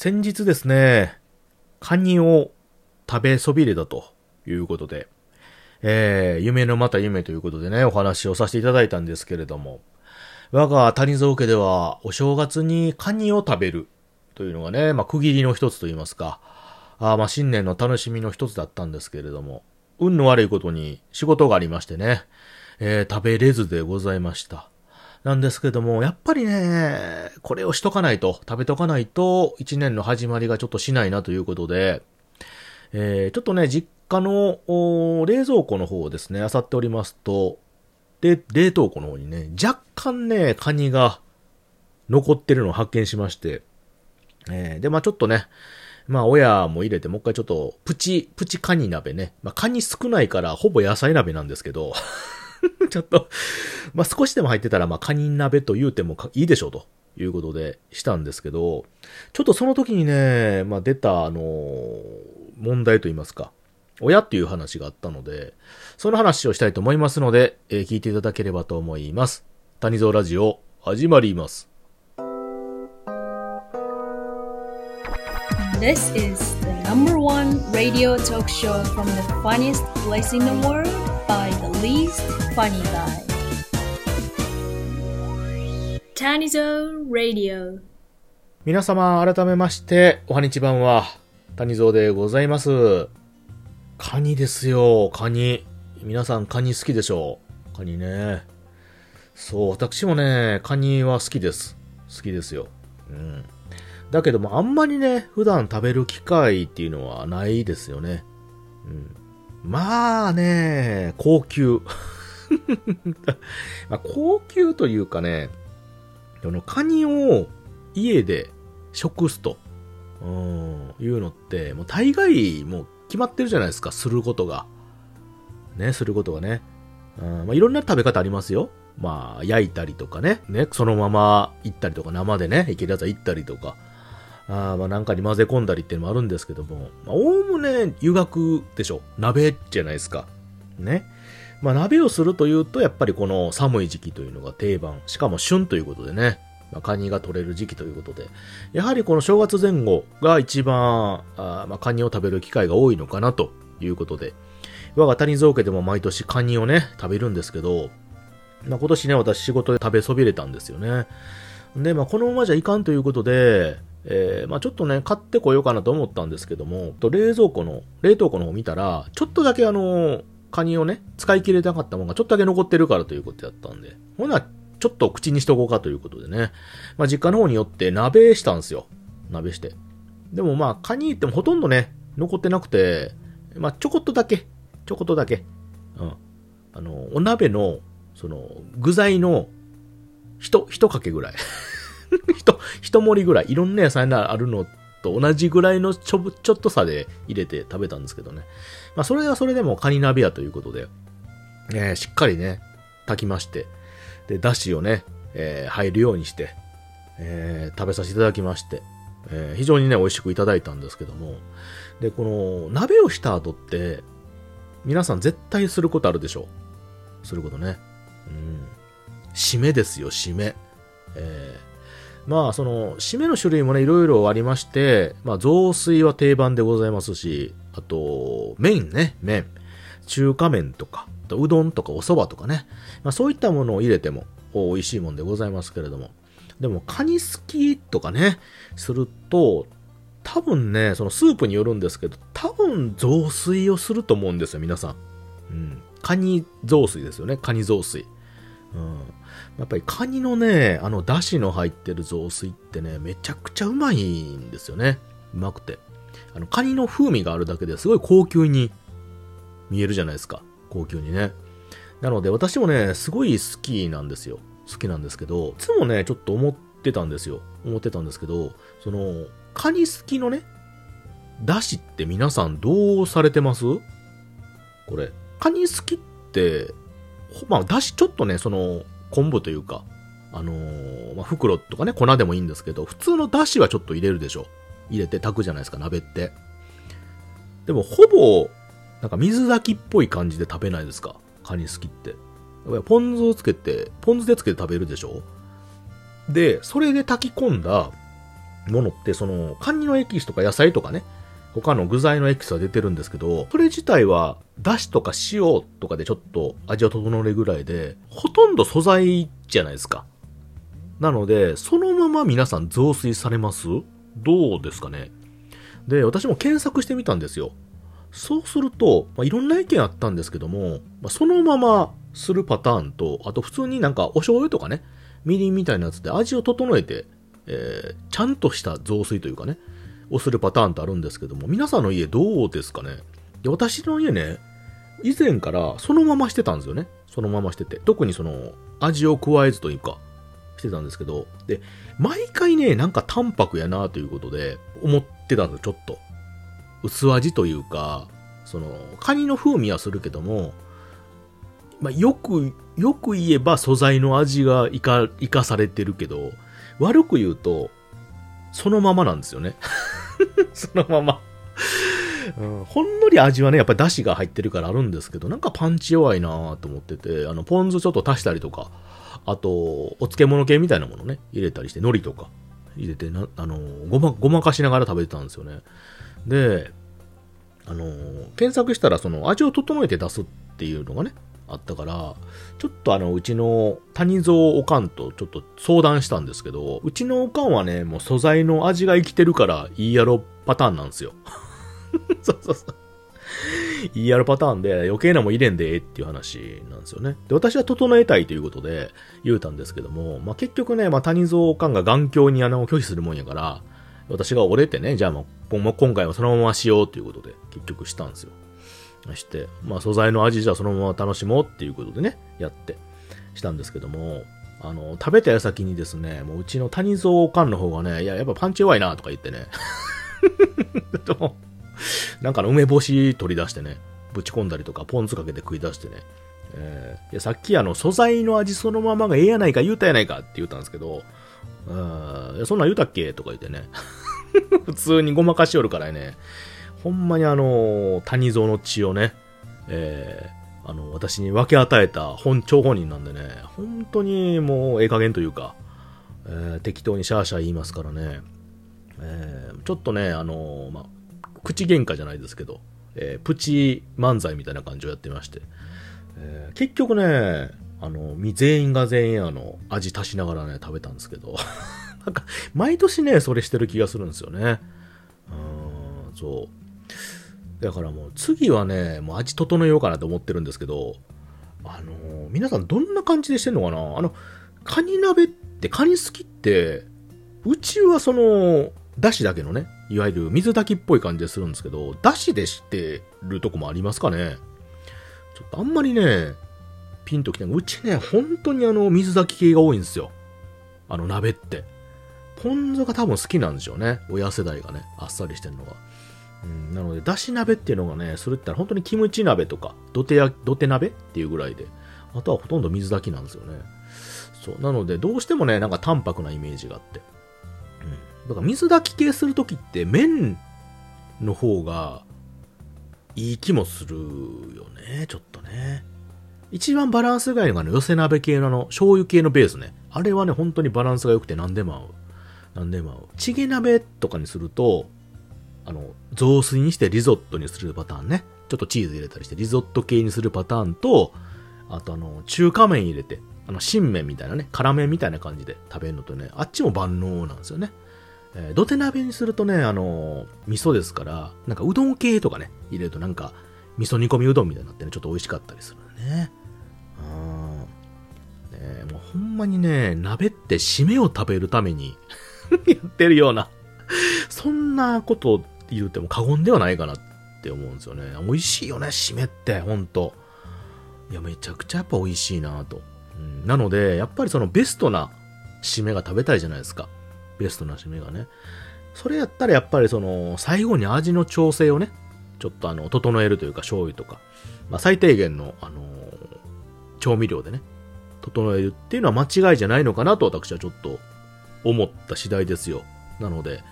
先日ですね、カニを食べそびれたということで、えー、夢のまた夢ということでね、お話をさせていただいたんですけれども、我が谷蔵家ではお正月にカニを食べるというのがね、まあ区切りの一つと言いますか、あまあ新年の楽しみの一つだったんですけれども、運の悪いことに仕事がありましてね、えー、食べれずでございました。なんですけども、やっぱりね、これをしとかないと、食べとかないと、一年の始まりがちょっとしないなということで、えー、ちょっとね、実家の冷蔵庫の方をですね、漁っておりますと、で、冷凍庫の方にね、若干ね、カニが残ってるのを発見しまして、えー、で、まあちょっとね、まあ親も入れて、もう一回ちょっと、プチ、プチカニ鍋ね。まあカニ少ないから、ほぼ野菜鍋なんですけど、ちょっと、まあ、少しでも入ってたら、まあ、カニ鍋と言うてもいいでしょうということでしたんですけど、ちょっとその時にね、まあ、出た、あの、問題と言いますか、親っていう話があったので、その話をしたいと思いますので、えー、聞いていただければと思います。谷蔵ラジオ、始まります。This is the number one radio talk show from the funniest place in the world by the least funny guy. Tanizo Radio 皆様改めましておはにちばんは谷蔵でございます。カニですよカニ。皆さんカニ好きでしょう。カニね。そう私もねカニは好きです。好きですよ。うん。だけどもあんまりね普段食べる機会っていうのはないですよね。うん。まあね高級 まあ、高級というかね、このカニを家で食すと、うん、いうのって、もう大概もう決まってるじゃないですか、することが。ね、することがね。うんまあ、いろんな食べ方ありますよ。まあ、焼いたりとかね。ね、そのまま行ったりとか、生でね、いけるやつは行ったりとか。あまあなんかに混ぜ込んだりっていうのもあるんですけども、まあ、おおむね湯がくでしょ。鍋じゃないですか。ね。まあ、鍋をするというと、やっぱりこの寒い時期というのが定番。しかも旬ということでね。まあ、カニが取れる時期ということで。やはりこの正月前後が一番、あまあ、カニを食べる機会が多いのかなということで。我が谷蔵家でも毎年カニをね、食べるんですけど、まあ、今年ね、私仕事で食べそびれたんですよね。で、まあ、このままじゃいかんということで、えー、まあ、ちょっとね、買ってこようかなと思ったんですけども、と冷蔵庫の、冷凍庫の方見たら、ちょっとだけあのカニをね、使い切れたかったものがちょっとだけ残ってるからということやったんで、ほな、ちょっと口にしとこうかということでね、まあ、実家の方によって鍋したんですよ。鍋して。でもまあ、カニってもほとんどね、残ってなくて、まあ、ちょこっとだけ、ちょこっとだけ、うん。あの、お鍋の、その、具材の、ひと、ひとかけぐらい。ひと、ひと盛りぐらい。いろんな野菜があるのと同じぐらいのちょ、ちょっとさで入れて食べたんですけどね。まあ、それはそれでもカニ鍋やということで、えー、しっかりね、炊きまして、で、だしをね、えー、入るようにして、えー、食べさせていただきまして、えー、非常にね、美味しくいただいたんですけども、で、この、鍋をした後って、皆さん絶対することあるでしょう。することね。うん。締めですよ、締め。え、まあ、その、締めの種類もね、いろいろありまして、まあ、雑炊は定番でございますし、あと、麺ね、麺。中華麺とか、うどんとかお蕎麦とかね。まあ、そういったものを入れても美味しいもんでございますけれども。でも、カニすきとかね、すると、多分ね、そのスープによるんですけど、多分雑炊をすると思うんですよ、皆さん。うん。カニ雑炊ですよね、カニ雑炊。うん。やっぱりカニのね、あの、出汁の入ってる雑炊ってね、めちゃくちゃうまいんですよね。うまくて。あの、カニの風味があるだけですごい高級に見えるじゃないですか。高級にね。なので私もね、すごい好きなんですよ。好きなんですけど、いつもね、ちょっと思ってたんですよ。思ってたんですけど、その、カニ好きのね、だしって皆さんどうされてます？これ。カニ好きって、まあ、だしちょっとね、その、昆布というか、あのー、まあ、袋とかね、粉でもいいんですけど、普通のだしはちょっと入れるでしょ。入れて炊くじゃないですか、鍋って。でも、ほぼ、なんか水炊きっぽい感じで食べないですかカニ好きって。ポン酢をつけて、ポン酢でつけて食べるでしょで、それで炊き込んだものって、その、カニのエキスとか野菜とかね、他の具材のエキスは出てるんですけど、それ自体は、だしとか塩とかでちょっと味を整えるぐらいで、ほとんど素材じゃないですか。なので、そのまま皆さん増水されます？どうですかね？で、私も検索してみたんですよ。そうすると、まあ、いろんな意見あったんですけども、まあ、そのままするパターンと、あと普通になんかお醤油とかね、みりんみたいなやつで味を整えて、えー、ちゃんとした雑炊というかね、をするパターンってあるんですけども、皆さんの家どうですかね？で私の家ね、以前からそのまましてたんですよね。そのまましてて。特にその、味を加えずというか、してたんですけど、で、毎回ね、なんか淡白やなということで、思ってたんですよ、ちょっと。薄味というか、その、カニの風味はするけども、まあ、よく、よく言えば素材の味が生か、生かされてるけど、悪く言うと、そのままなんですよね。そのままうん。ほんのり味はね、やっぱり出汁が入ってるからあるんですけど、なんかパンチ弱いなと思ってて、あの、ポン酢ちょっと足したりとか、あと、お漬物系みたいなものね、入れたりして、海苔とか入れてな、あの、ごま、ごまかしながら食べてたんですよね。で、あの、検索したらその味を整えて出すっていうのがね、あったから、ちょっとあの、うちの谷蔵おかんとちょっと相談したんですけど、うちのおかんはね、もう素材の味が生きてるからいいやろパターンなんですよ。そうそうそう。いいやろパターンで余計なもん入れんでええっていう話なんですよね。で、私は整えたいということで言うたんですけども、まあ、結局ね、まあ、谷蔵おかんが眼鏡に穴を拒否するもんやから、私が折れてね、じゃあもう、今回はそのまましようということで結局したんですよ。して、まあ素材の味じゃそのまま楽しもうっていうことでね、やってしたんですけども、あの、食べた矢先にですね、もううちの谷蔵おかんの方がね、いや、やっぱパンチ弱いなとか言ってね、なんかの梅干し取り出してね、ぶち込んだりとか、ポン酢かけて食い出してね、えー、いやさっきあの、素材の味そのままがええやないか言うたやないかって言ったんですけど、うん、そんなん言うたっけとか言ってね、普通にごまかしよるからね、ほんまにあの、谷蔵の血をね、えー、あの、私に分け与えた本、張本人なんでね、本当にもうええ加減というか、えー、適当にシャーシャー言いますからね、えー、ちょっとね、あの、ま口喧嘩じゃないですけど、えー、プチ漫才みたいな感じをやってまして、えー、結局ね、あの、全員が全員あの、味足しながらね、食べたんですけど、なんか、毎年ね、それしてる気がするんですよね。うん、そう。だからもう次はね、もう味整えようかなと思ってるんですけど、あのー、皆さんどんな感じでしてんのかな？あの、カニ鍋ってカニ好きって、うちはその、だしだけのね、いわゆる水炊きっぽい感じでするんですけど、だしでしてるとこもありますかね？ちょっとあんまりね、ピンときてうちね、本当にあの、水炊き系が多いんですよ。あの鍋って。ポン酢が多分好きなんでしょうね。親世代がね、あっさりしてるのが。うん、なので、だし鍋っていうのがね、それって本当にキムチ鍋とか、土手や、土手鍋っていうぐらいで、あとはほとんど水炊きなんですよね。そう。なので、どうしてもね、なんか淡白なイメージがあって。うん。だから水炊き系するときって麺の方がいい気もするよね、ちょっとね。一番バランスがいいのがね、寄せ鍋系のあの、醤油系のベースね。あれはね、本当にバランスが良くて何でも合う。何でも合う。チゲ鍋とかにすると、あの、雑炊にしてリゾットにするパターンね。ちょっとチーズ入れたりしてリゾット系にするパターンと、あとあの、中華麺入れて、あの、新麺みたいなね、辛麺みたいな感じで食べるのとね、あっちも万能なんですよね。えー、土手鍋にするとね、あの味噌ですから、なんかうどん系とかね、入れるとなんか、味噌煮込みうどんみたいになってね、ちょっと美味しかったりするね。うん。ねもうほんまにね、鍋って締めを食べるために やってるようなそんなこと言うても過言ではないかなって思うんですよね。美味しいよね、締めって、ほんと。いや、めちゃくちゃやっぱ美味しいなと。うん、なので、やっぱりそのベストな締めが食べたいじゃないですか。ベストな締めがね。それやったらやっぱりその、最後に味の調整をね、ちょっとあの、整えるというか醤油とか、まあ最低限の、あのー、調味料でね、整えるっていうのは間違いじゃないのかなと私はちょっと思った次第ですよ。なので、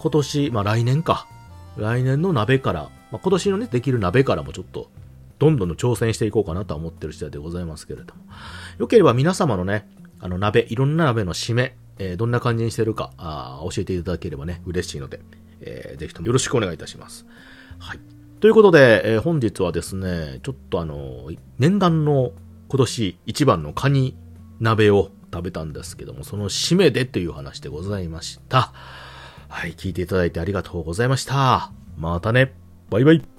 今年、まあ来年か、来年の鍋から、まあ、今年のね、できる鍋からもちょっと、どんどん挑戦していこうかなとは思ってる次第でございますけれども。よければ皆様のね、あの鍋、いろんな鍋の締め、えーどんな感じにしてるか、あ教えていただければね、嬉しいので、えーぜひともよろしくお願いいたします。はい。ということで、えー本日はですね、ちょっとあの、念願の今年一番のカニ鍋を食べたんですけども、その締めでという話でございました。はい、聞いていただいてありがとうございました。またね。バイバイ。